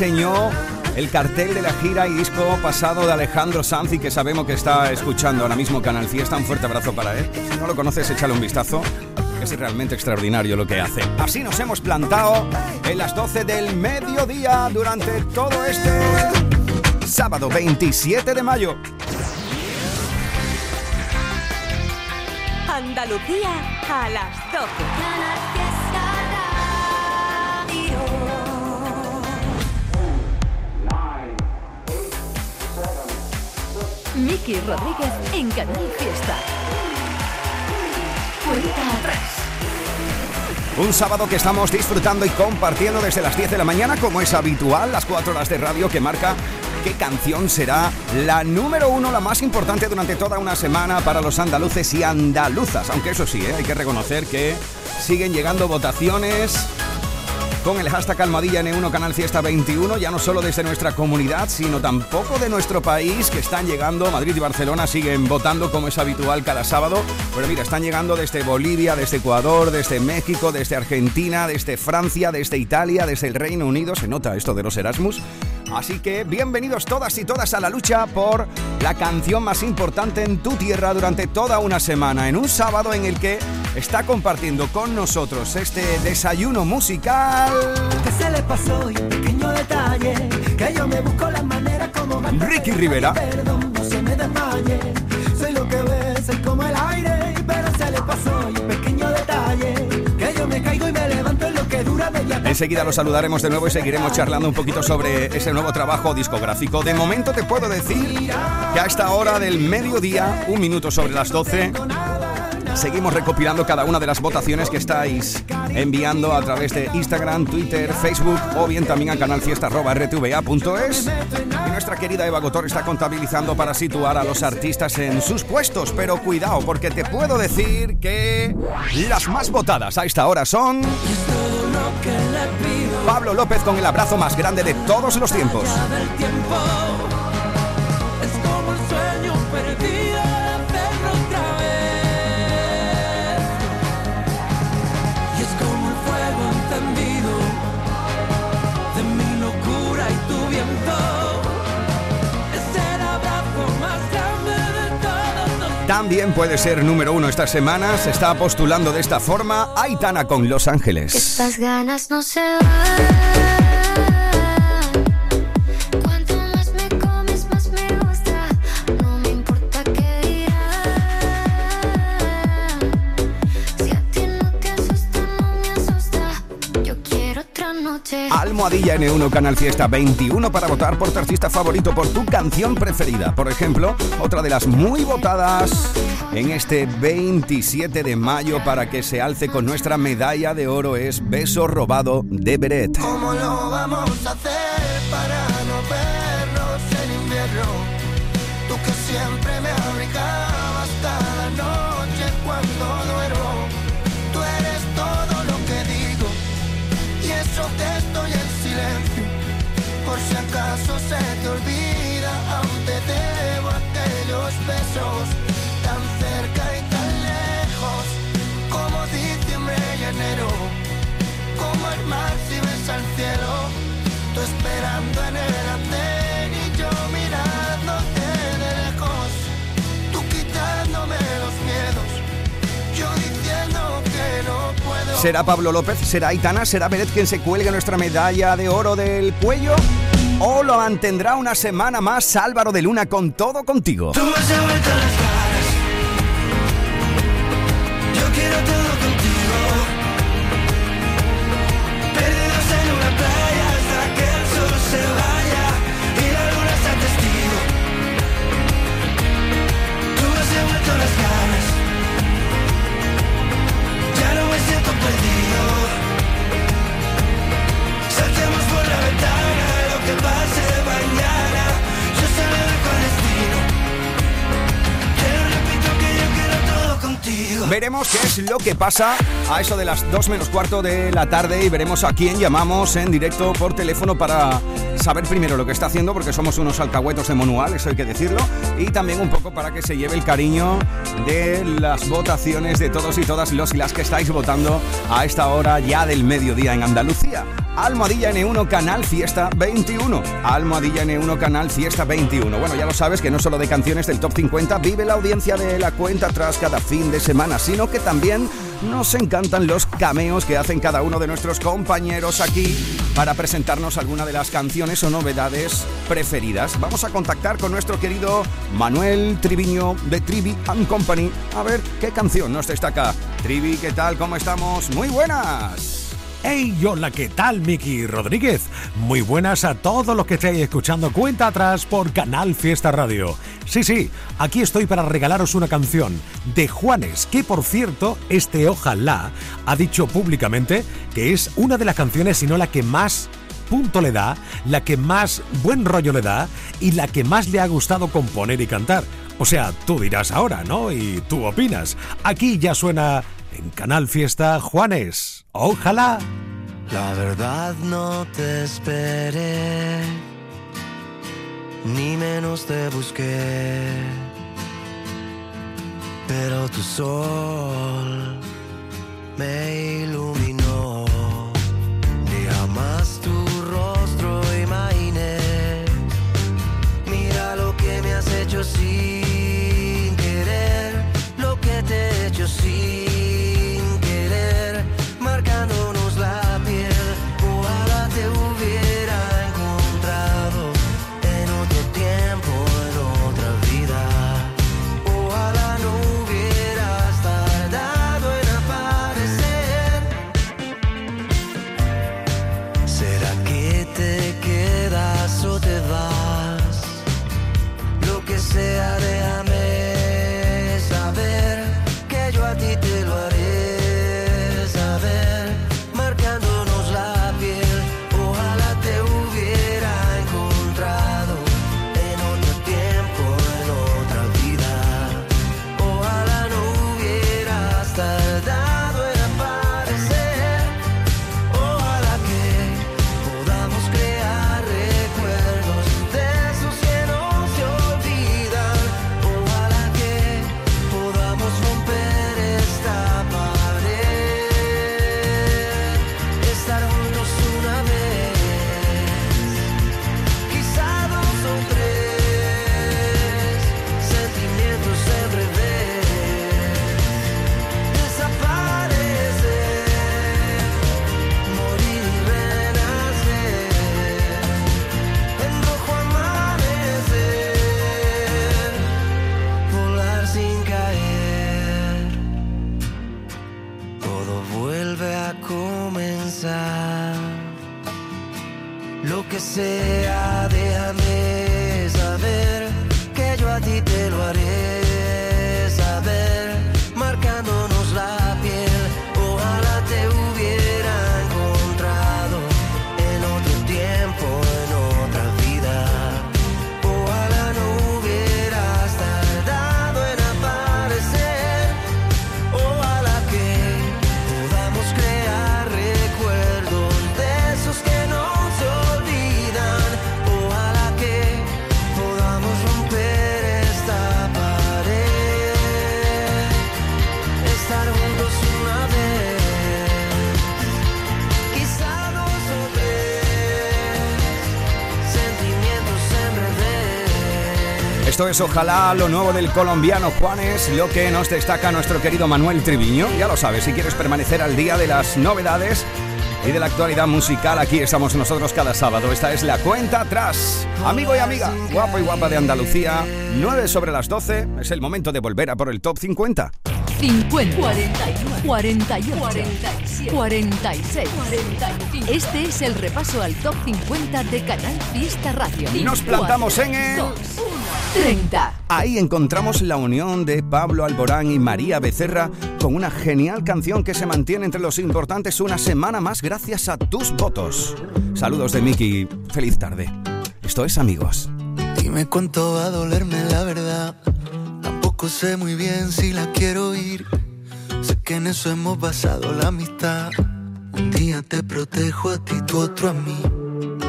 diseñó el cartel de la gira y disco pasado de Alejandro Sanz y que sabemos que está escuchando ahora mismo Canal Fiesta. Un fuerte abrazo para él. Si no lo conoces, échale un vistazo. Es realmente extraordinario lo que hace. Así nos hemos plantado en las 12 del mediodía durante todo este sábado 27 de mayo. Andalucía a las 12. Miki Rodríguez en Canal Fiesta. Cuenta atrás. Un sábado que estamos disfrutando y compartiendo desde las 10 de la mañana, como es habitual, las 4 horas de radio que marca qué canción será la número uno, la más importante durante toda una semana para los andaluces y andaluzas. Aunque eso sí, ¿eh? hay que reconocer que siguen llegando votaciones con el hashtag Almadilla N1 Canal Fiesta 21, ya no solo desde nuestra comunidad, sino tampoco de nuestro país, que están llegando, Madrid y Barcelona siguen votando como es habitual cada sábado, pero mira, están llegando desde Bolivia, desde Ecuador, desde México, desde Argentina, desde Francia, desde Italia, desde el Reino Unido, se nota esto de los Erasmus. Así que bienvenidos todas y todas a la lucha por la canción más importante en tu tierra durante toda una semana, en un sábado en el que está compartiendo con nosotros este desayuno musical. Que se le pasó un pequeño detalle, que yo me busco la manera como Ricky Rivera. Perdón, no se me desmaye. Soy lo que ves, soy como el aire, pero se le pasó Enseguida lo saludaremos de nuevo y seguiremos charlando un poquito sobre ese nuevo trabajo discográfico. De momento te puedo decir que a esta hora del mediodía, un minuto sobre las 12, seguimos recopilando cada una de las votaciones que estáis enviando a través de Instagram, Twitter, Facebook o bien también a canalfiesta.rtva.es. Y nuestra querida Eva Gotor está contabilizando para situar a los artistas en sus puestos. Pero cuidado, porque te puedo decir que las más votadas a esta hora son. Pablo López con el abrazo más grande de todos los tiempos. del tiempo. Es como un sueño perdido También puede ser número uno esta semana. Se está postulando de esta forma Aitana con Los Ángeles. Estas ganas no se van. Almohadilla N1 Canal Fiesta 21 para votar por tu artista favorito por tu canción preferida. Por ejemplo, otra de las muy votadas en este 27 de mayo para que se alce con nuestra medalla de oro es Beso Robado de Beret. ¿Cómo lo vamos a hacer para acaso se te olvida, aún te debo aquellos besos tan cerca y tan lejos como diciembre y enero como el mar si ves al cielo, tú esperando en el andén y yo mirándote de lejos, tú quitándome los miedos, yo diciendo que no puedo. ¿Será Pablo López? ¿Será Aitana? ¿Será Beret quien se cuelgue nuestra medalla de oro del cuello? ¿O lo mantendrá una semana más Álvaro de Luna con todo contigo? Tú es lo que pasa a eso de las 2 menos cuarto de la tarde y veremos a quién llamamos en directo por teléfono para saber primero lo que está haciendo, porque somos unos alcahuetos de manual, eso hay que decirlo, y también un poco para que se lleve el cariño de las votaciones de todos y todas los y las que estáis votando a esta hora ya del mediodía en Andalucía. Almohadilla N1 Canal Fiesta 21. Almohadilla N1 Canal Fiesta 21. Bueno, ya lo sabes que no solo de canciones del Top 50 vive la audiencia de la cuenta atrás cada fin de semana, sino que también nos encantan los cameos que hacen cada uno de nuestros compañeros aquí para presentarnos alguna de las canciones o novedades preferidas. Vamos a contactar con nuestro querido Manuel Triviño de Trivi and Company a ver qué canción nos destaca. Trivi, ¿qué tal? ¿Cómo estamos? Muy buenas. Hey, hola, ¿qué tal? Miki Rodríguez. Muy buenas a todos los que estéis escuchando Cuenta Atrás por Canal Fiesta Radio. Sí, sí, aquí estoy para regalaros una canción de Juanes, que por cierto, este Ojalá ha dicho públicamente que es una de las canciones, si no la que más punto le da, la que más buen rollo le da y la que más le ha gustado componer y cantar. O sea, tú dirás ahora, ¿no? Y tú opinas. Aquí ya suena en Canal Fiesta Juanes. Ojalá. La verdad no te esperé, ni menos te busqué, pero tu sol me iluminó, ni jamás tu rostro imaginé. Mira lo que me has hecho sin Esto es ojalá lo nuevo del colombiano Juanes, lo que nos destaca nuestro querido Manuel Triviño. Ya lo sabes, si quieres permanecer al día de las novedades y de la actualidad musical, aquí estamos nosotros cada sábado. Esta es la cuenta atrás. Amigo y amiga, guapo y guapa de Andalucía, 9 sobre las 12, es el momento de volver a por el top 50. 50, 41, 48, 47, 46, 45. Este es el repaso al top 50 de Canal Fiesta Radio. Nos plantamos en el- 2, 30. Ahí encontramos la unión de Pablo Alborán y María Becerra con una genial canción que se mantiene entre los importantes una semana más gracias a tus votos. Saludos de Miki, feliz tarde. Esto es amigos. Dime cuánto va a dolerme la verdad. Tampoco sé muy bien si la quiero oír. Sé que en eso hemos basado la amistad. Un día te protejo a ti, tú otro a mí.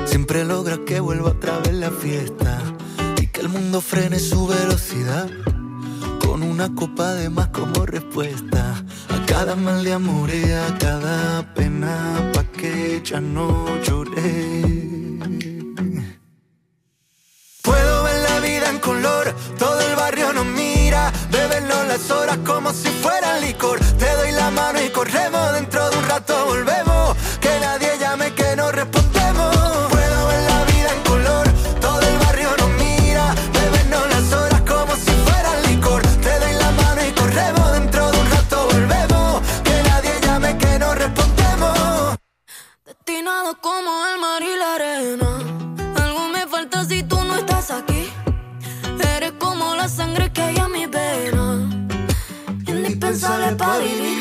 Siempre logra que vuelva otra vez la fiesta. El mundo frene su velocidad. Con una copa de más como respuesta. A cada mal de amor y a cada pena pa' que ya no lloré. Puedo ver la vida en color, todo el barrio nos mira, bebernos las horas como si fuera licor. Te doy la mano y corremos, Como el mar y la arena. Algo me falta si tú no estás aquí. Eres como la sangre que hay a mi vena. Indispensable para vivir.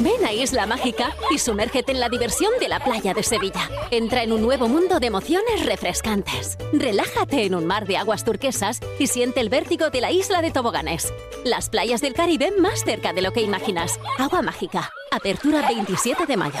Ven a Isla Mágica y sumérgete en la diversión de la playa de Sevilla. Entra en un nuevo mundo de emociones refrescantes. Relájate en un mar de aguas turquesas y siente el vértigo de la isla de toboganes. Las playas del Caribe más cerca de lo que imaginas. Agua Mágica. Apertura 27 de mayo.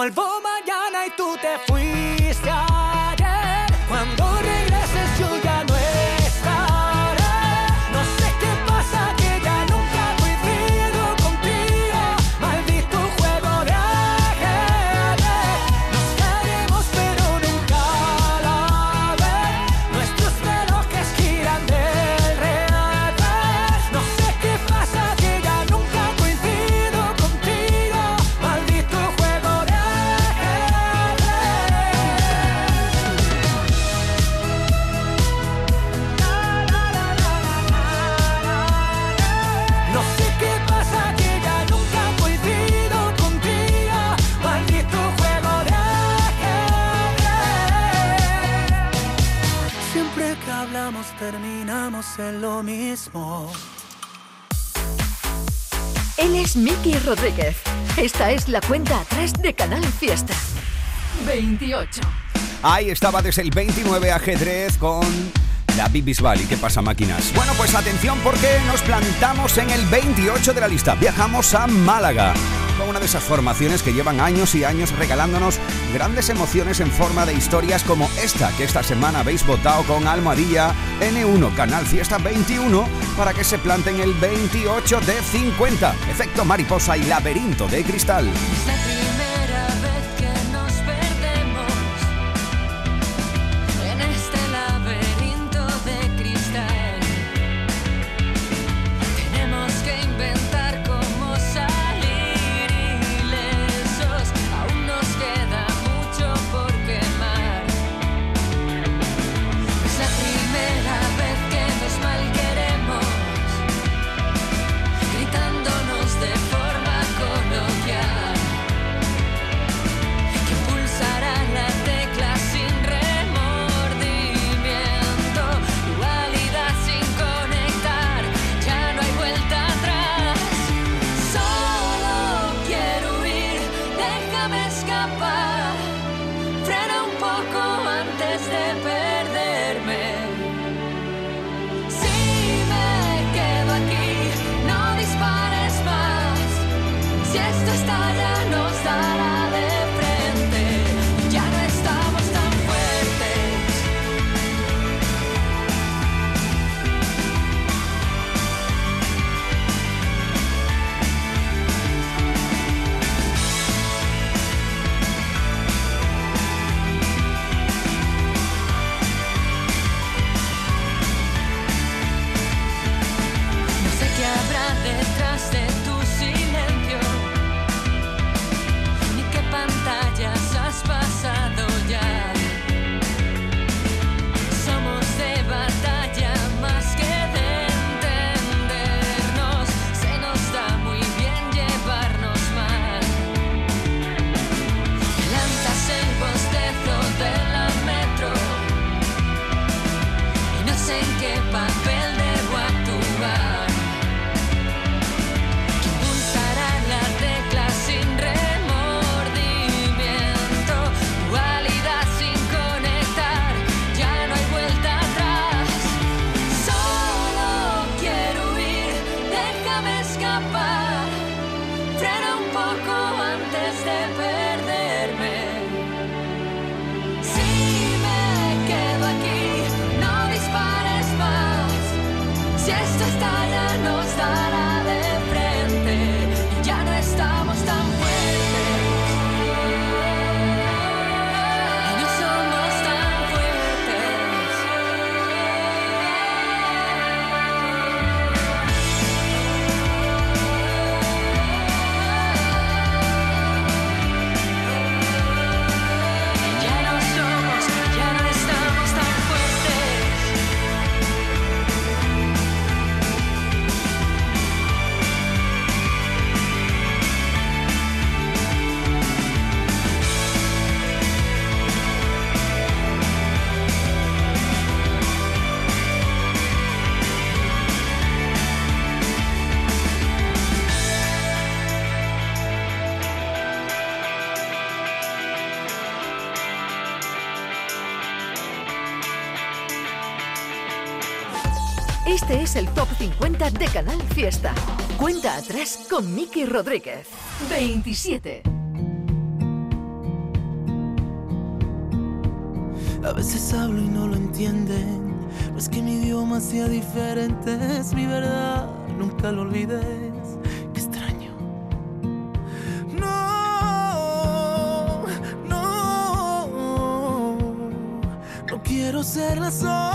vuelvo Rodríguez. Esta es la cuenta atrás de Canal Fiesta. 28. Ahí estaba desde el 29 ajedrez con la Bisbal y qué pasa máquinas. Bueno, pues atención porque nos plantamos en el 28 de la lista. Viajamos a Málaga. Con una de esas formaciones que llevan años y años regalándonos grandes emociones en forma de historias como esta que esta semana habéis votado con Almohadilla N1 Canal Fiesta 21 para que se planten el 28 de 50. Efecto mariposa y laberinto de cristal. gesto estará nos dará. De Canal Fiesta. Cuenta atrás con Miki Rodríguez. 27. A veces hablo y no lo entienden. No es que mi idioma sea diferente, es mi verdad. Nunca lo olvides. Qué extraño. No, no. No quiero ser la sombra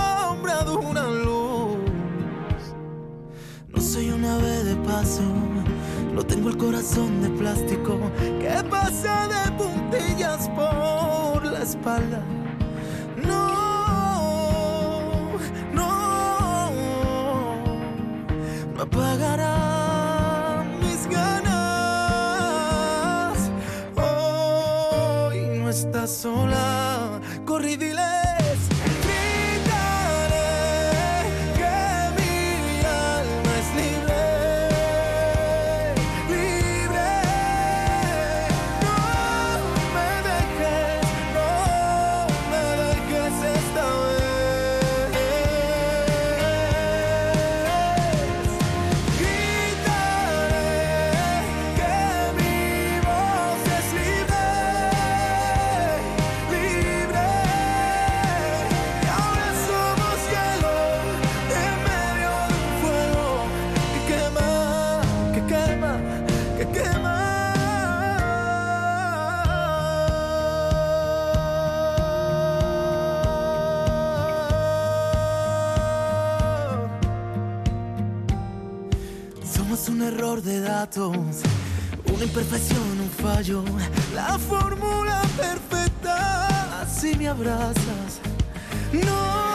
estás sola, corre y diles. Una imperfección, un fallo, la fórmula perfecta. Si me abrazas, no,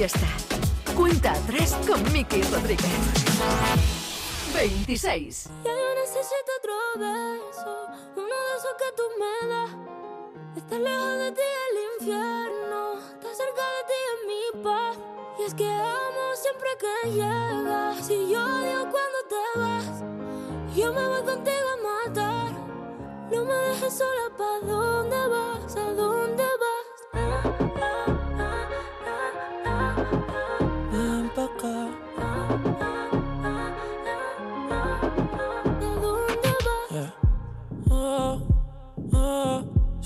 Fiesta. Cuenta atrás con Miki Rodríguez. 26. Ya yo necesito otro beso, uno de esos que tú me das. Estar lejos de ti el infierno, estar cerca de ti es mi paz. Y es que amo siempre que llegas, y yo odio cuando te vas. Yo me voy contigo a matar, no me dejes sola, ¿pa' dónde vas? ¿A dónde vas?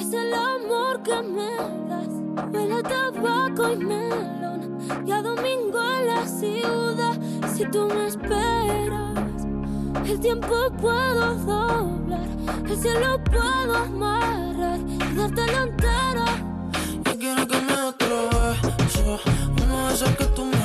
Es el amor que me das. Huele tabaco y melón y a domingo en la ciudad. Si tú me esperas, el tiempo puedo doblar, el cielo puedo amarrar y dártelo entero. Yo quiero que me beso, uno de esos que tú me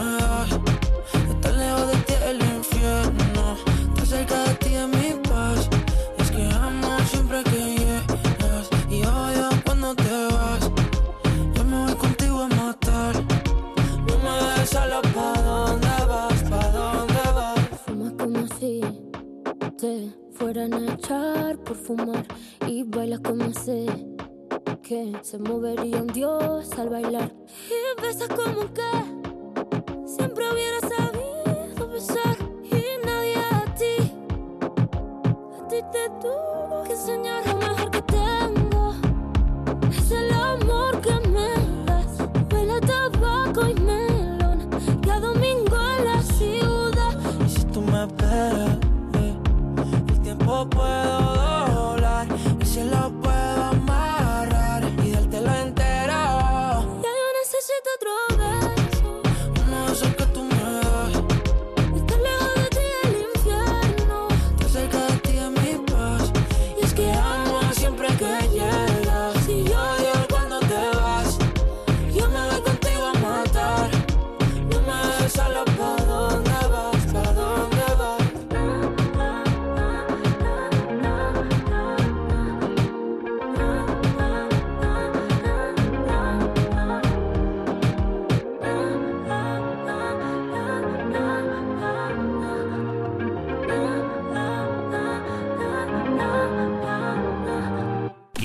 y bailas como sé que se movería un dios al bailar. Y besas como que siempre hubiera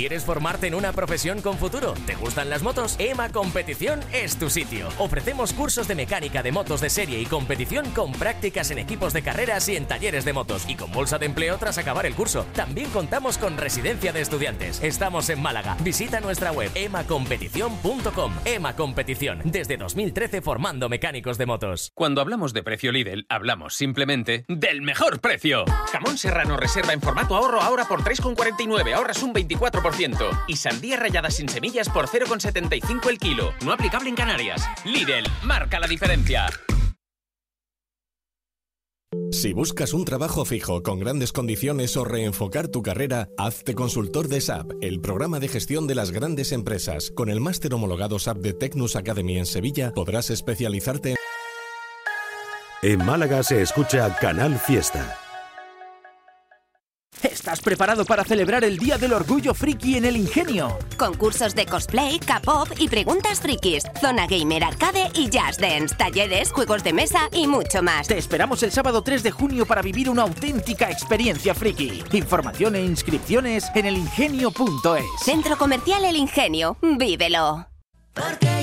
¿Quieres formarte en una profesión con futuro? ¿Te gustan las motos? EMA Competición es tu sitio. Ofrecemos cursos de mecánica de motos de serie y competición con prácticas en equipos de carreras y en talleres de motos y con bolsa de empleo tras acabar el curso. También contamos con residencia de estudiantes. Estamos en Málaga. Visita nuestra web emacompetición.com. EMA Competición, desde 2013 formando mecánicos de motos. Cuando hablamos de precio Lidl, hablamos simplemente del mejor precio. Jamón serrano reserva en formato ahorro ahora por 3,49, ahorras un 24%. Y sandía rallada sin semillas por 0,75 el kilo. No aplicable en Canarias. Lidl, marca la diferencia. Si buscas un trabajo fijo con grandes condiciones o reenfocar tu carrera, hazte consultor de SAP, el programa de gestión de las grandes empresas. Con el máster homologado SAP de Tecnus Academy en Sevilla, podrás especializarte en... En Málaga se escucha Canal Fiesta. ¿Estás preparado para celebrar el Día del Orgullo Friki en el Ingenio? Concursos de cosplay, K-pop y preguntas frikis. Zona gamer arcade y jazz dance. Talleres, juegos de mesa y mucho más. Te esperamos el sábado 3 de junio para vivir una auténtica experiencia friki. Información e inscripciones en elingenio.es. Centro Comercial El Ingenio. Vívelo. Porque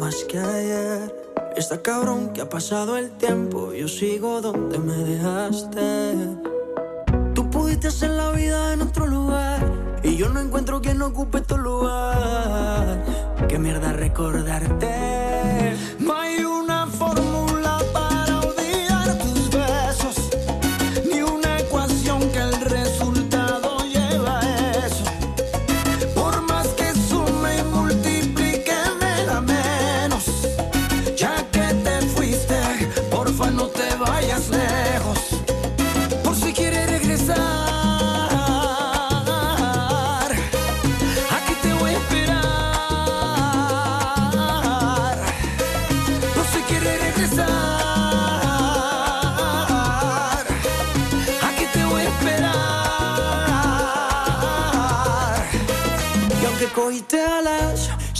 Más que ayer. Está cabrón que ha pasado el tiempo. Yo sigo donde me dejaste. Tú pudiste hacer la vida en otro lugar. Y yo no encuentro quien ocupe tu lugar. Qué mierda recordarte. No hay una fórmula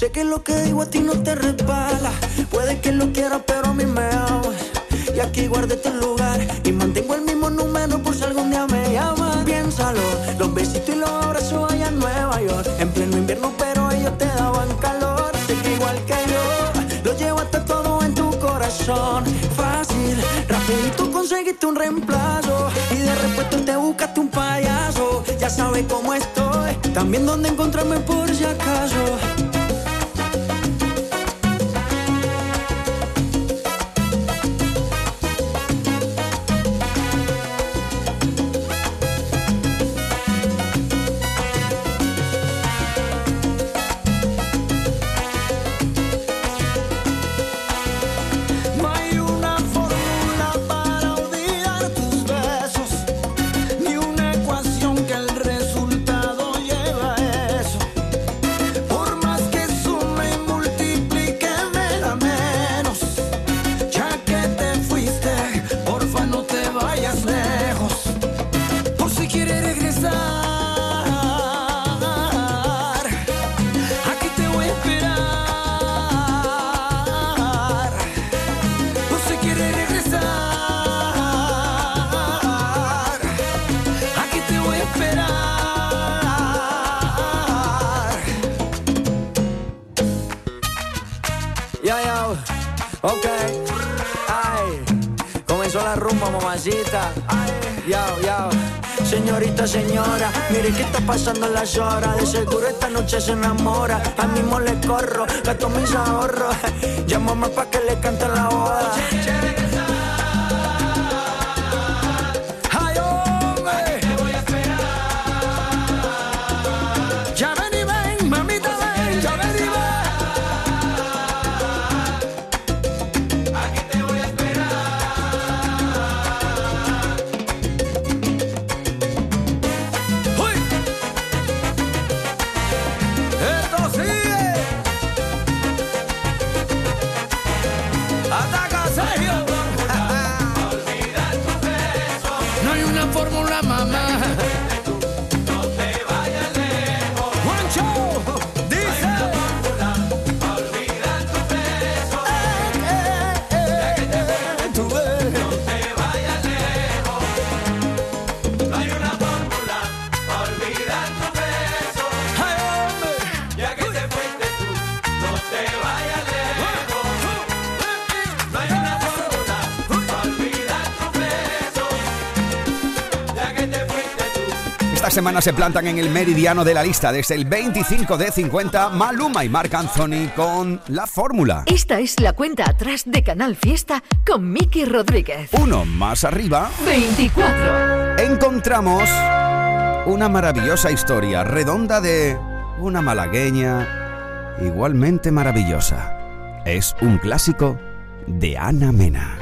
sé que lo que digo a ti no te resbala. Puede que lo quieras, pero a mí me amas. Y aquí guardé tu lugar y mantengo el mismo número por si algún día me llamas. Piénsalo, los besitos y los abrazos allá en Nueva York. En pleno invierno, pero ellos te daban calor. Sé que igual que yo, lo llevaste todo en tu corazón. Fácil, rapidito conseguiste un reemplazo. Y de repente te buscaste un payaso. Ya sabes cómo estoy, también dónde encontrarme por si acaso. Pasando las horas. De seguro esta noche se enamora. A mismo le corro, gasto mis ahorros. Llámame pa' que le cante la boda. Semana se plantan en el meridiano de la lista desde el 25 de 50 Maluma y Marc Anthony con la fórmula. Esta es la cuenta atrás de Canal Fiesta con Miki Rodríguez. Uno más arriba 24. encontramos una maravillosa historia redonda de una malagueña igualmente maravillosa. Es un clásico de Ana Mena.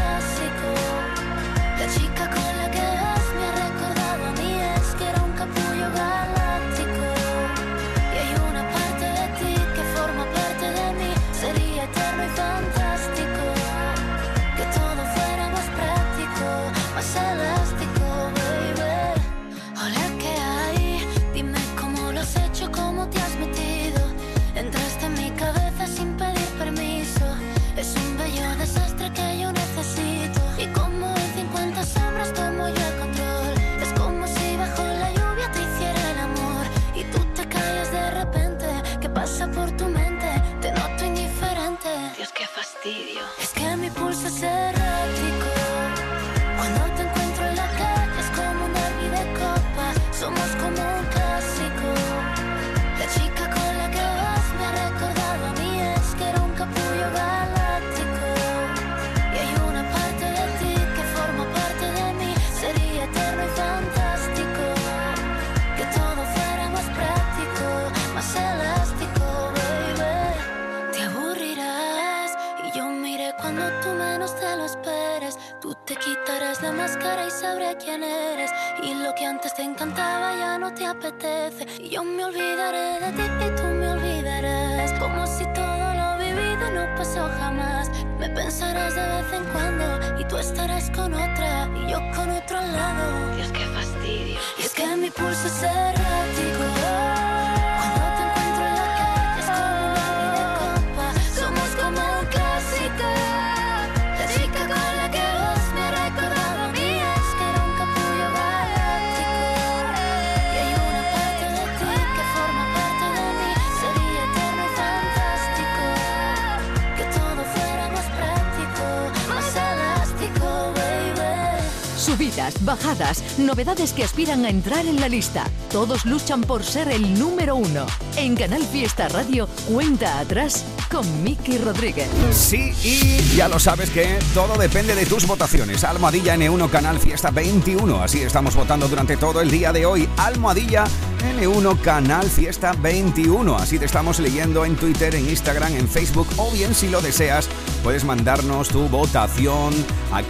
novedades que aspiran a entrar en la lista. Todos luchan por ser el número uno. En Canal Fiesta Radio, cuenta atrás con Miki Rodríguez. Sí, y ya lo sabes que todo depende de tus votaciones. Almohadilla N1 Canal Fiesta 21. Así estamos votando durante todo el día de hoy. Almohadilla N1 Canal Fiesta 21. Así te estamos leyendo en Twitter, en Instagram, en Facebook o bien si lo deseas puedes mandarnos tu votación a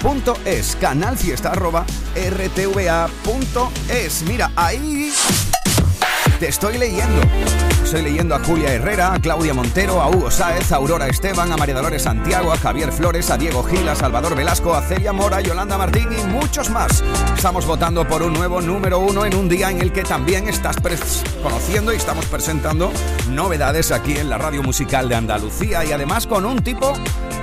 canalfiesta.rtva.es canalfiesta.rtva.es Mira, ahí te estoy leyendo. Estoy leyendo a Julia Herrera, a Claudia Montero, a Hugo Sáez, a Aurora Esteban, a María Dolores Santiago, a Javier Flores, a Diego Gil, a Salvador Velasco, a Celia Mora, a Yolanda Martín y muchos más. Estamos votando por un nuevo número uno en un día en el que también estás conociendo y estamos presentando novedades aquí en la radio musical de Andalucía y además con un tipo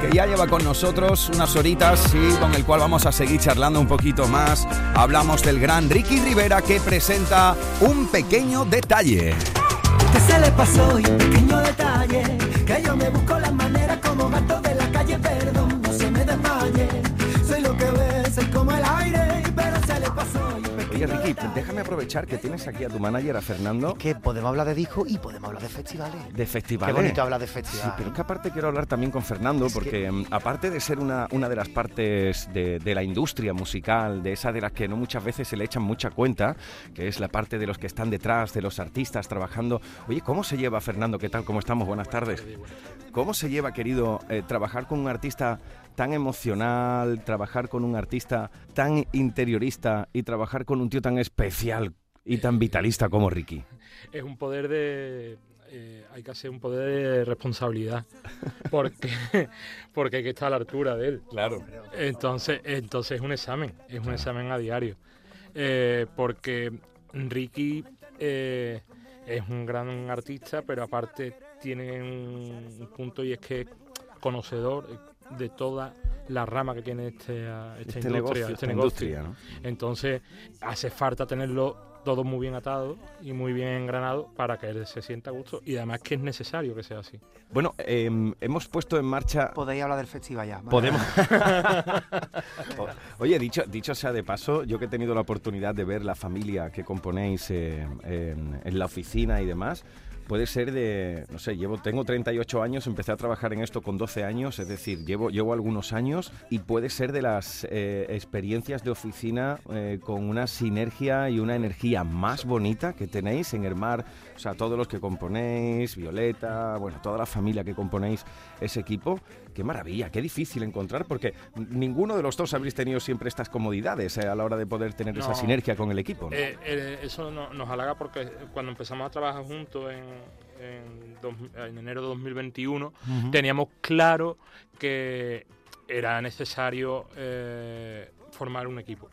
que ya lleva con nosotros unas horitas y con el cual vamos a seguir charlando un poquito más. Hablamos del gran Ricky Rivera que presenta un pequeño detalle. Que se le pasó y un pequeño detalle Que yo me busco las maneras como gato de la calle Perdón, no se me desmaye Oye, Ricky, déjame aprovechar que tienes aquí a tu manager, a Fernando. Que podemos hablar de disco y podemos hablar de festivales. De festivales. Qué bonito hablar de festivales. Sí, pero es que aparte quiero hablar también con Fernando, porque mm, aparte de ser una, una de las partes de, de la industria musical, de esa de las que no muchas veces se le echan mucha cuenta, que es la parte de los que están detrás, de los artistas trabajando. Oye, ¿cómo se lleva, Fernando? ¿Qué tal? ¿Cómo estamos? Buenas tardes. ¿Cómo se lleva, querido, eh, trabajar con un artista tan emocional, trabajar con un artista tan interiorista y trabajar con un tío tan especial y tan vitalista como Ricky? es un poder de eh, hay que hacer un poder de responsabilidad porque porque hay que estar a la altura de él. Claro. Entonces entonces es un examen es un examen a diario. Eh, porque Ricky eh, es un gran artista pero aparte tiene un punto y es que es conocedor de toda la rama que tiene este, esta Este industria, negocio, este esta negocio. industria, ¿no? Entonces hace falta tenerlo todo muy bien atado y muy bien engranado para que él se sienta a gusto y además que es necesario que sea así. Bueno, em, hemos puesto en marcha... Podéis hablar del festival ya. Podemos. Oye, dicho, dicho sea de paso, yo que he tenido la oportunidad de ver la familia que componéis eh, en, en la oficina y demás, puede ser de, no sé, llevo, tengo 38 años, empecé a trabajar en esto con 12 años, es decir, llevo, llevo algunos años y puede ser de las eh, experiencias de oficina eh, con una sinergia y una energía más bonita que tenéis en Hermar, o sea, todos los que componéis, Violeta, bueno, toda la familia que componéis ese equipo. Qué maravilla, qué difícil encontrar, porque ninguno de los dos habréis tenido siempre estas comodidades eh, a la hora de poder tener esa sinergia con el equipo. ¿no? Eh, eh, eso no- nos halaga porque cuando empezamos a trabajar juntos en, en dos- en enero de 2021 Ujú. teníamos claro que era necesario formar un equipo.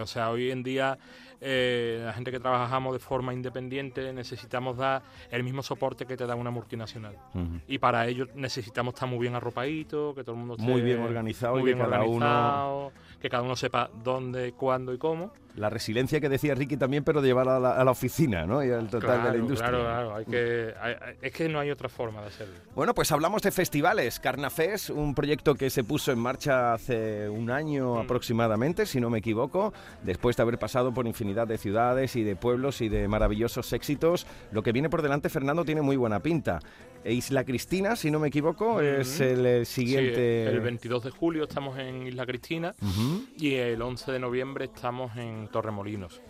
O sea, hoy en día eh, la gente que trabajamos de forma independiente necesitamos dar el mismo soporte que te da una multinacional. Y para ello necesitamos estar muy bien arropaditos, que todo el mundo esté Muy bien organizado muy y que bien cada uno- organizado, que cada uno sepa dónde, cuándo y cómo. La resiliencia que decía Ricky también, pero de llevar a la, a la oficina, ¿no? Y al total de la Claro, industria. Claro, claro, hay que, hay- es que no hay otra forma de hacerlo. Bueno, pues hablamos de festivales. Carnafest, un proyecto que se puso en marcha hace un año aproximadamente, si no me equivoco, después de haber pasado por infinidad de ciudades y de pueblos y de maravillosos éxitos. Lo que viene por delante, Fernando, tiene muy buena pinta. E Isla Cristina, si no me equivoco, es el, eh, siguiente... Sí, el 22 de julio estamos en Isla Cristina Ujú. y el 11 de noviembre estamos en Torremolinos.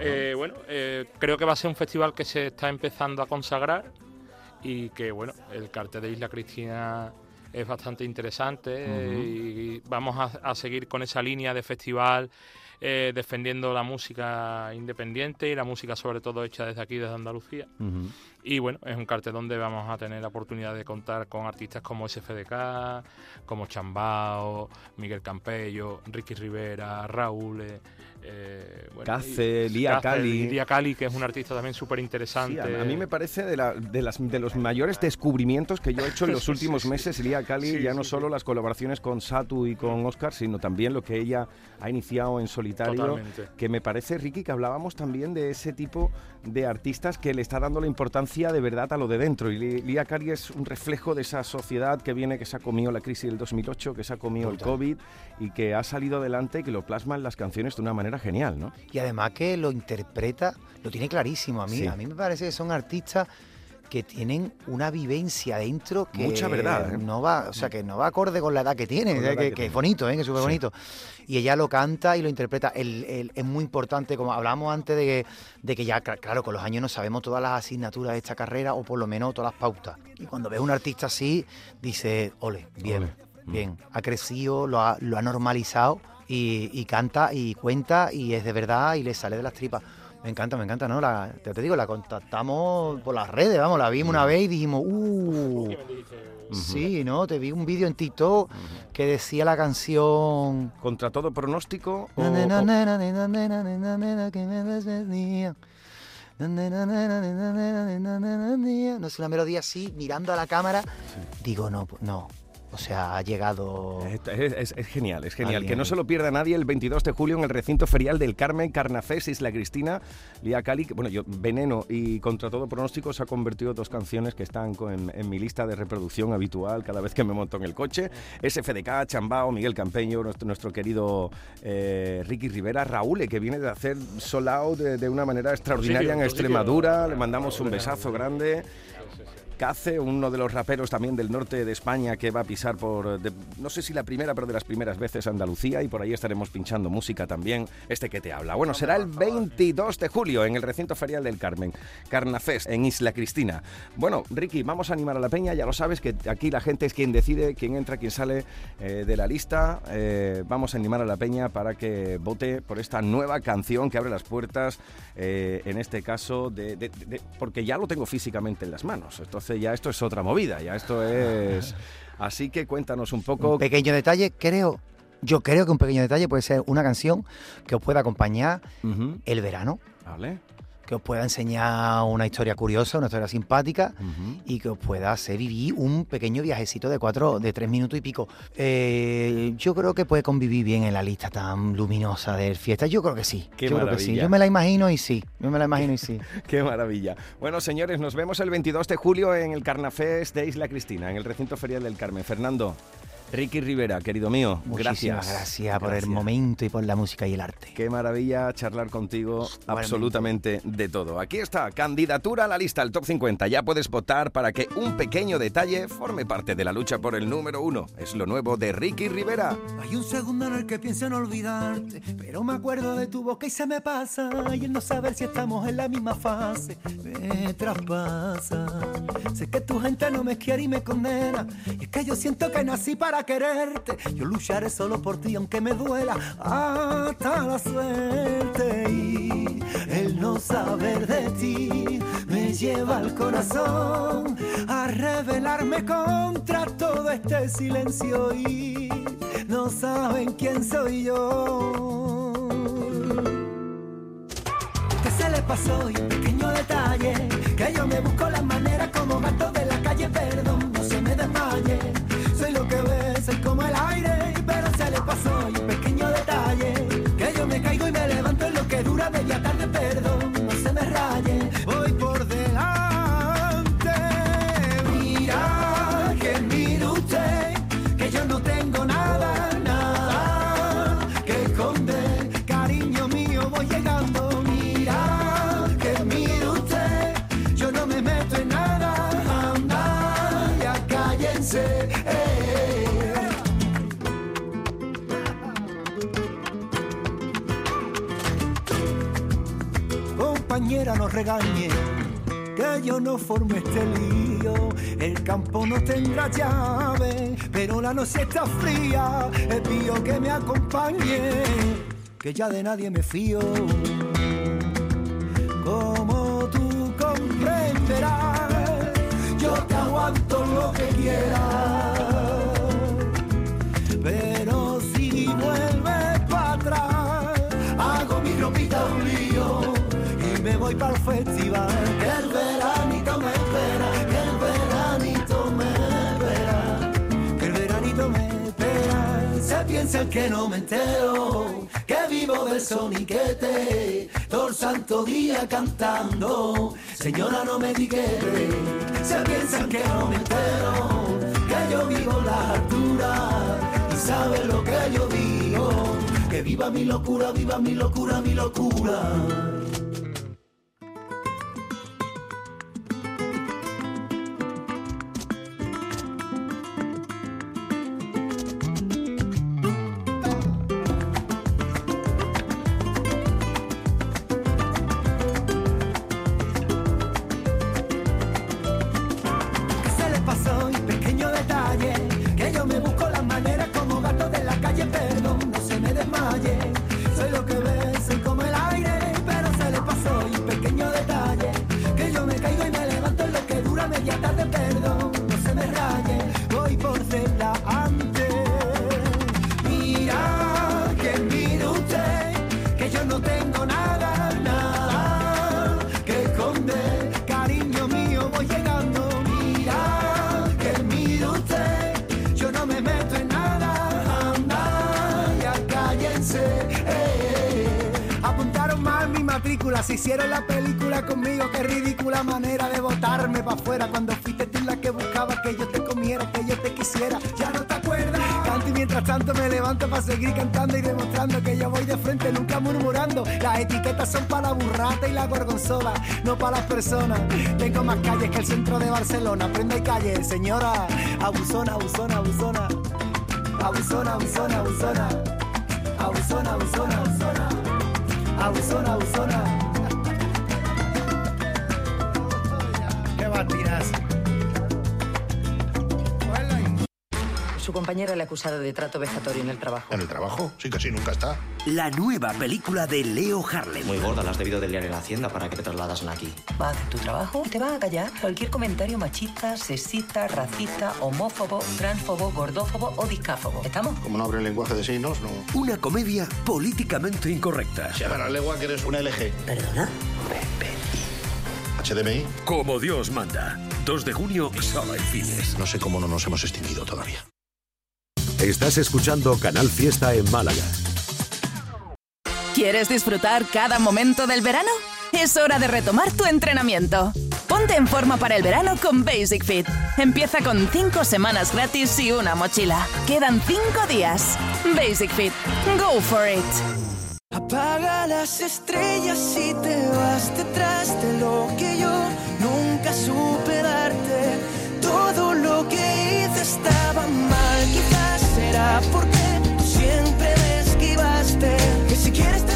Eh, bueno, eh, creo que va a ser un festival que se está empezando a consagrar y que, bueno, el cartel de Isla Cristina es bastante interesante eh, y vamos a, a seguir con esa línea de festival eh, defendiendo la música independiente y la música sobre todo hecha desde aquí, desde Andalucía. Y bueno, es un cartel donde vamos a tener la oportunidad de contar con artistas como SFDK, como Chambao, Miguel Campello, Ricky Rivera, Raúl. Eh, bueno, Cace, Lía Cali. Lía Cali, que es un artista también súper Sí, interesante. a, a mí me parece de, la- de las, de los mayores descubrimientos que yo he hecho en los Sí, últimos sí, sí. meses, Lía Cali, Sí, ya sí, no solo las colaboraciones con Satu y con Oscar, sino también lo que ella ha iniciado en solitario, Totalmente. que me parece, Ricky, que hablábamos también de ese tipo de artistas que le está dando la importancia de verdad a lo de dentro. Y Lía Cali es un reflejo de esa sociedad que viene, que se ha comido la crisis del 2008, que se ha comido el Total. COVID y que ha salido adelante y que lo plasma en las canciones de una manera genial, ¿no? Y además que lo interpreta, lo tiene clarísimo. A mí, Sí. a mí me parece que son artistas que tienen una vivencia dentro que Mucha verdad, ¿eh? no va, o sea, que no va acorde con la edad que tiene, ¿eh? edad que, que que es bonito, ¿eh? que es súper Sí. bonito. Y ella lo canta y lo interpreta. El- el- es muy importante, como hablábamos antes de que, de que ya, cl- claro, con los años no sabemos todas las asignaturas de esta carrera o por lo menos todas las pautas. Y cuando ves un artista así, dice, ole, bien, Ole. Mm. bien, ha crecido, lo ha, lo ha normalizado y, canta y cuenta y es de verdad y le sale de las tripas. Me encanta, me encanta, ¿no? La, te, digo, la contactamos por las redes, vamos, la vimos una vez y dijimos, uh, sí, ¿no? Te vi un vídeo en TikTok que decía la canción... Contra todo pronóstico... No sé, una melodía así, mirando a la cámara. Digo, no, no, o sea, ha llegado. Es, es- es genial, es genial. Alguien. Que no se lo pierda nadie el 22 de julio en el recinto ferial del Carmen, Carnafés, Isla Cristina, Lía Cali. Bueno, yo, Veneno y Contra todo pronóstico se ha convertido en dos canciones que están en, en mi lista de reproducción habitual cada vez que me monto en el coche. SFDK, Chambao, Miguel Campeño, nuestro, nuestro querido eh, Ricky Rivera, Raúl, eh, que viene de hacer sold out de, de una manera extraordinaria en. Extremadura. Le mandamos un besazo grande. Cace, uno de los raperos también del norte de España que va a pisar por, no sé si la primera, pero de las primeras veces Andalucía y por ahí estaremos pinchando música también, este que te habla. Bueno, será el 22 de julio en el recinto ferial del Carmen, Carnafest en Isla Cristina. Bueno, Ricky, vamos a animar a la peña, ya lo sabes que aquí la gente es quien decide, quién entra, quién sale eh, de la lista. Eh, vamos a animar a la peña para que vote por esta nueva canción que abre las puertas, eh, en este caso, de- de- porque ya lo tengo físicamente en las manos. Entonces ya esto es otra movida, ya esto es... Así que cuéntanos un poco... Un pequeño detalle, creo. Yo creo que un pequeño detalle puede ser una canción que os pueda acompañar el verano. Vale. Que os pueda enseñar una historia curiosa, una historia simpática y que os pueda hacer vivir un pequeño viajecito de cuatro, de tres minutos y pico. Eh, yo creo que puede convivir bien en la lista tan luminosa de fiesta. Yo creo que sí. Qué yo creo que sí. Yo me la imagino y sí. Yo me la imagino y sí. Qué maravilla. Bueno, señores, nos vemos el 22 de julio en el Carnafest de Isla Cristina, en el recinto ferial del Carmen. Fernando, Ricky Rivera, querido mío, Muchísimas gracias. gracias por el momento y por la música y el arte. Qué maravilla charlar contigo absolutamente de todo. Aquí está, candidatura a la lista, al top 50. Ya puedes votar para que un pequeño detalle forme parte de la lucha por el número uno. Es lo nuevo de Ricky Rivera. Hay un segundo en el que pienso en olvidarte, pero me acuerdo de tu boca y se me pasa. Y el no saber si estamos en la misma fase me traspasa. Sé que tu gente no me quiere y me condena. Y es que yo siento que nací para quererte. Yo lucharé solo por ti, aunque me duela hasta la suerte. Y el no saber de ti me lleva al corazón a rebelarme contra todo este silencio y no saben quién soy yo. ¿Qué se le pasó? Y pequeño detalle, que yo me busco las maneras como gato de la calle, perdón, no se me desmaye. Que yo no forme este lío. El campo no tendrá llave, pero la noche está fría. Es pío que me acompañe, que ya de nadie me fío. Como tú comprenderás, yo te aguanto lo que quieras. Festival. Que el veranito me espera, que el veranito me espera, que el veranito me espera. Se piensan que no me entero, que vivo del soniquete, todo el santo día cantando. Señora, no me diquete, se piensan que no me entero, que yo vivo la altura y saben lo que yo digo. Que viva mi locura, viva mi locura, mi locura. Levanto para seguir cantando y demostrando que yo voy de frente, nunca murmurando. Las etiquetas son para la burrata y la gorgonzola, no para las personas. Tengo más calles que el centro de Barcelona, prenda y calle, señora, abusona, abusona, abusona. Abusona, abusona, abusona. Abusona, abusona, abusona. Abusona, abusona. Qué batidas. Su compañera le ha acusado de trato vejatorio en el trabajo. ¿En el trabajo? Sí, casi nunca está. La nueva película de Leo Harlem. Muy gorda, la has debido de liar en la hacienda para que te trasladasen aquí. Va a hacer tu trabajo y te va a callar cualquier comentario machista, sexista, racista, homófobo, transfobo, gordófobo o discáfobo. ¿Estamos? Como no abre el lenguaje de signos, no. Una comedia políticamente incorrecta. Se la lengua que eres una LG. ¿Perdona? HDMI. Como Dios manda. 2 de junio, solo en cines. No sé cómo no nos hemos extinguido todavía. Estás escuchando Canal Fiesta en Málaga. ¿Quieres disfrutar cada momento del verano? Es hora de retomar tu entrenamiento. Ponte en forma para el verano con Basic Fit. Empieza con 5 semanas gratis y una mochila. Quedan 5 días. Basic Fit. Go for it. Apaga las estrellas y te vas detrás de lo que yo nunca supe darte. Todo lo que hice estaba mal, será porque tú siempre me esquivaste. Que si quieres te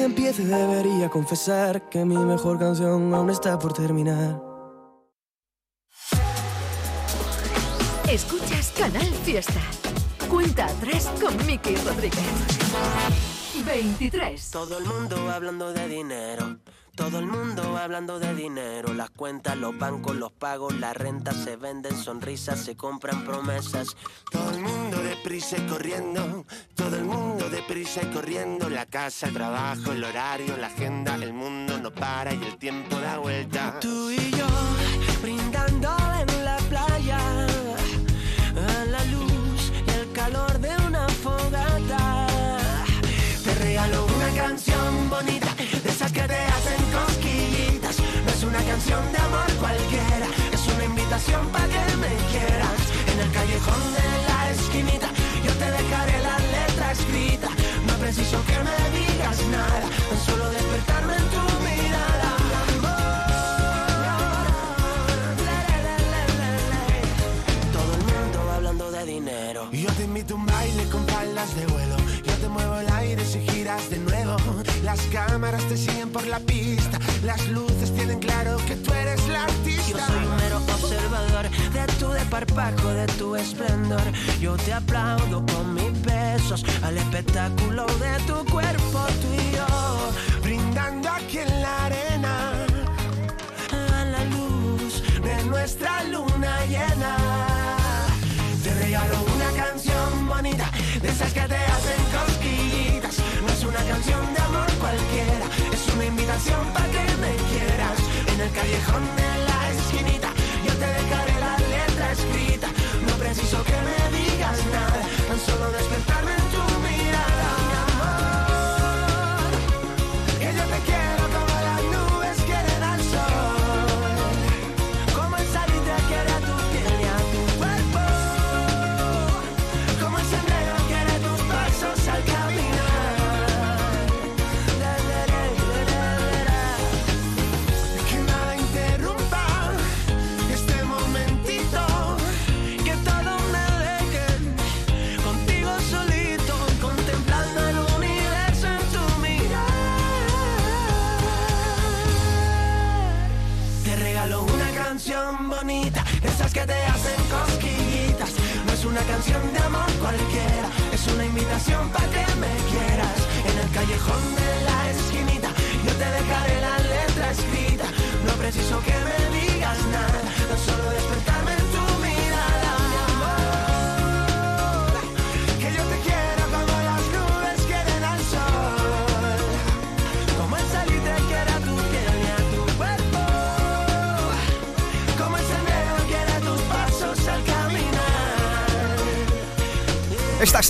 que empiece debería confesar que mi mejor canción aún está por terminar. Escuchas Canal Fiesta. Cuenta atrás con Miki Rodríguez. 23. Todo el mundo hablando de dinero. Todo el mundo hablando de dinero. Las cuentas, los bancos, los pagos, la renta se venden sonrisas, se compran promesas. Todo el mundo deprisa y corriendo, todo el mundo deprisa y corriendo, la casa, el trabajo, el horario, la agenda, el mundo no para y el tiempo da vuelta. Tú y yo canción de amor cualquiera, es una invitación para que me quieras. En el callejón de la esquinita, yo te dejaré la letra escrita. No preciso que me digas nada, tan solo despertarme en tu mirada. Todo el mundo hablando de dinero. Yo te invito a un baile con palas de vuelo. Yo te muevo el aire si giras de nuevo. Las cámaras te siguen por la pista. Las luces tienen claro que tú eres la artista. Yo soy un mero observador de tu desparpajo, de tu esplendor. Yo te aplaudo con mis besos al espectáculo de tu cuerpo, tú y yo. Brindando aquí en la arena. A la luz de nuestra luna llena. Te regalo una canción bonita, de esas que te hacen cosquillitas. No es una canción de amor cualquiera, es una invitación para que. En el callejón de la esquinita, yo te dejaré la letra escrita. No preciso que me digas nada, tan solo despertarme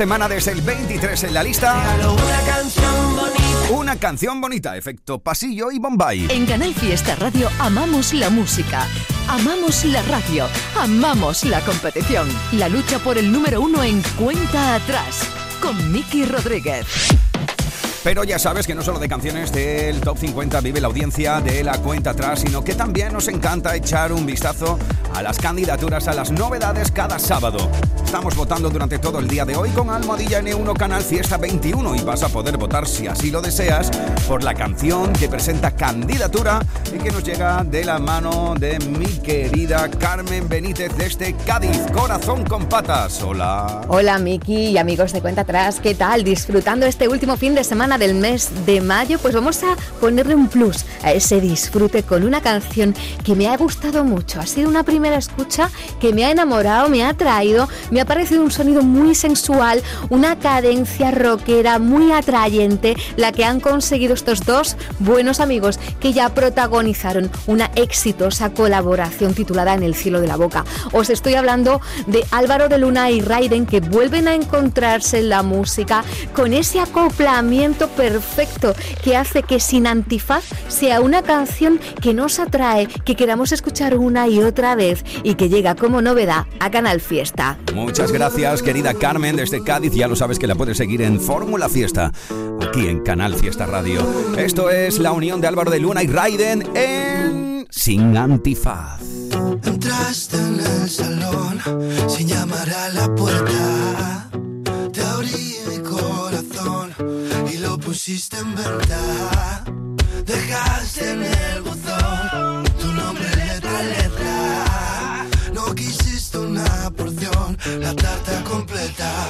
semana desde el 23 en la lista. Una canción bonita. Una canción bonita, efecto pasillo y Bombay. En Canal Fiesta Radio amamos la música, amamos la radio, amamos la competición. La lucha por el número uno en cuenta atrás con Miki Rodríguez. Pero ya sabes que no solo de canciones del Top 50 vive la audiencia de la cuenta atrás, sino que también nos encanta echar un vistazo a las candidaturas, a las novedades cada sábado. Estamos votando durante todo el día de hoy con Almohadilla N1 Canal Fiesta 21 y vas a poder votar si así lo deseas por la canción que presenta candidatura y que nos llega de la mano de mi querida Carmen Benítez desde Cádiz, Corazón con Patas. Hola. Hola Miki y amigos de Cuenta Atrás, ¿qué tal? Disfrutando este último fin de semana del mes de mayo, pues vamos a ponerle un plus a ese disfrute con una canción que me ha gustado mucho. Ha sido una primera escucha que me ha enamorado, me ha atraído, me ha parecido un sonido muy sensual, una cadencia rockera muy atrayente, la que han conseguido estos dos buenos amigos que ya protagonizaron una exitosa colaboración titulada En el cielo de la boca. Os estoy hablando de Álvaro de Luna y Raiden que vuelven a encontrarse en la música con ese acoplamiento perfecto que hace que Sin Antifaz sea una canción que nos atrae, que queramos escuchar una y otra vez y que llega como novedad a Canal Fiesta. Muchas gracias, querida Carmen, desde Cádiz. Ya lo sabes que la puedes seguir en Fórmula Fiesta, aquí en Canal Fiesta Radio. Esto es la unión de Álvaro de Luna y Raiden en Sin Antifaz. Entraste en el salón sin llamar a la puerta. Te abrí mi corazón y lo pusiste en venta. Dejaste en el buzón una porción, la tarta completa.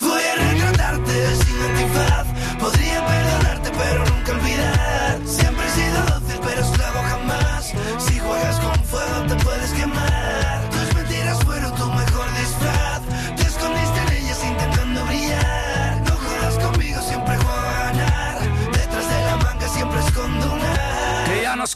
Voy a retratarte sin antifaz. Podría perdonarte, pero nunca olvidar. Siempre he sido dócil, pero esclavo jamás.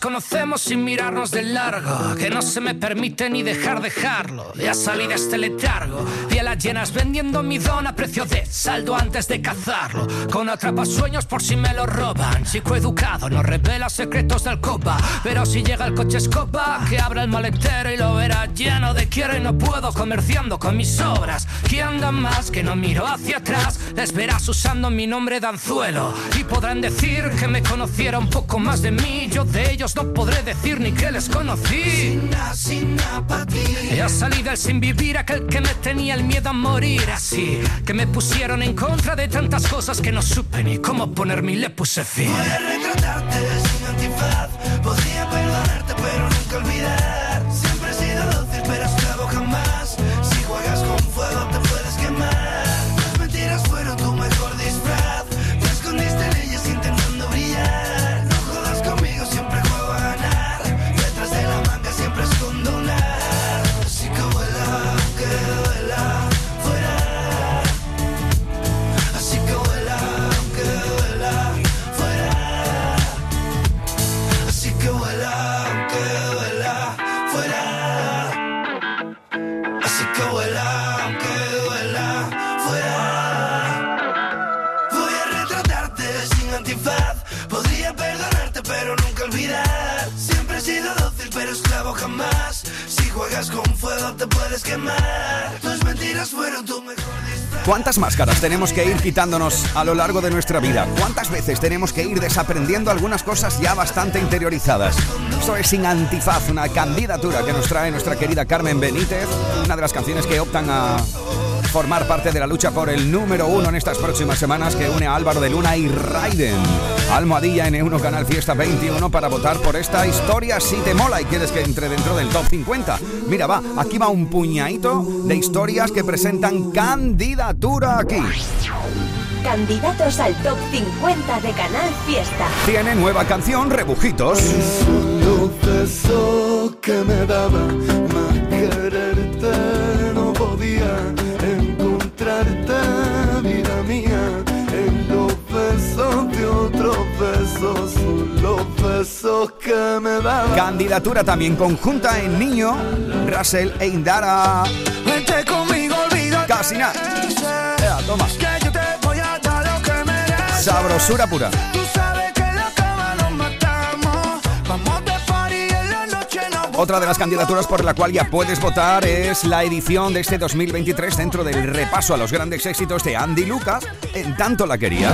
Conocemos sin mirarnos de largo. Que no se me permite ni dejar dejarlo. Ya salí de este letargo. Pielas llenas vendiendo mi don a precio de saldo antes de cazarlo. Con atrapasueños por si me lo roban. Chico educado no revela secretos del copa. Pero si llega el coche escopa, que abra el maletero y lo verá lleno de quiero y no puedo comerciando con mis obras. ¿Quién da más que no miro hacia atrás? Les verás usando mi nombre de anzuelo. Y podrán decir que me conociera un poco más de mí. Yo de ellos no podré decir ni que les conocí. Sin apatía. Ya salí del sin vivir, aquel que me tenía el miedo a morir así. Que me pusieron en contra de tantas cosas que no supe ni cómo ponerme y le puse fin. A retratarte sin antifaz. Podría perdonarte, pero nunca ¿Cuántas máscaras tenemos que ir quitándonos a lo largo de nuestra vida? ¿Cuántas veces tenemos que ir desaprendiendo algunas cosas ya bastante interiorizadas? Esto es Sin Antifaz, una candidatura que nos trae nuestra querida Carmen Benítez, una de las canciones que optan a formar parte de la lucha por el número uno en estas próximas semanas que une a Álvaro de Luna y Raiden. Almohadilla N1 Canal Fiesta 21 para votar por esta historia si te mola y quieres que entre dentro del top 50. Mira, va, aquí va un puñadito de historias que presentan candidatura aquí. Candidatos al top 50 de Canal Fiesta. Tiene nueva canción, Rebujitos. Besos que me daba más quererte no podía de otros besos son los besos que me daba Candidatura también conjunta en Niño, Russell e Indara. Vente conmigo, olvídate casi nada. Toma. Que yo te voy a dar lo que mereces. Sabrosura pura. Tú sabes Otra de las candidaturas por la cual ya puedes votar es la edición de este 2023 dentro del repaso a los grandes éxitos de Andy Lucas. En tanto la quería.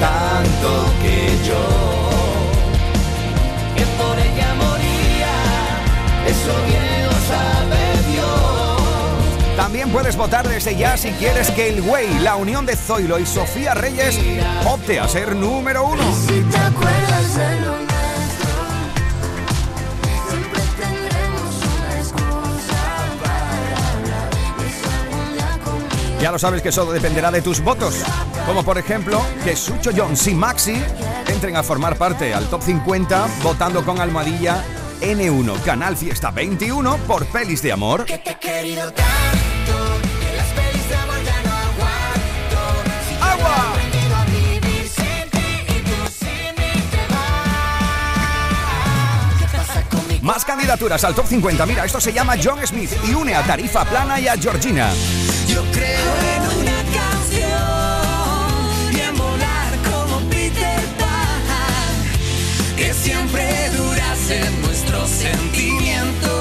Tanto que yo, que por ella moría, eso bien lo sabe Dios. También puedes votar desde ya si quieres que el Güey, la unión de Zoilo y Sofía Reyes, opte a ser número uno. Si te acuerdas Ya lo sabes que solo dependerá de tus votos. Como por ejemplo que Sucho Jones y Maxi entren a formar parte al top 50 votando con almohadilla N1 Canal Fiesta 21 por Pelis de Amor. Te he querido tanto que las pelis de amor ya no aguanto. Si yo ¡Agua! he aprendido a vivir sin ti y tú sin mí te vas. ¿Qué pasa conmigo? Más candidaturas al top 50. Mira, esto se llama John Smith y une a Tarifa Plana y a Georgina. Yo creo en una canción y en volar como Peter Pan. Que siempre durasen nuestros sentimientos.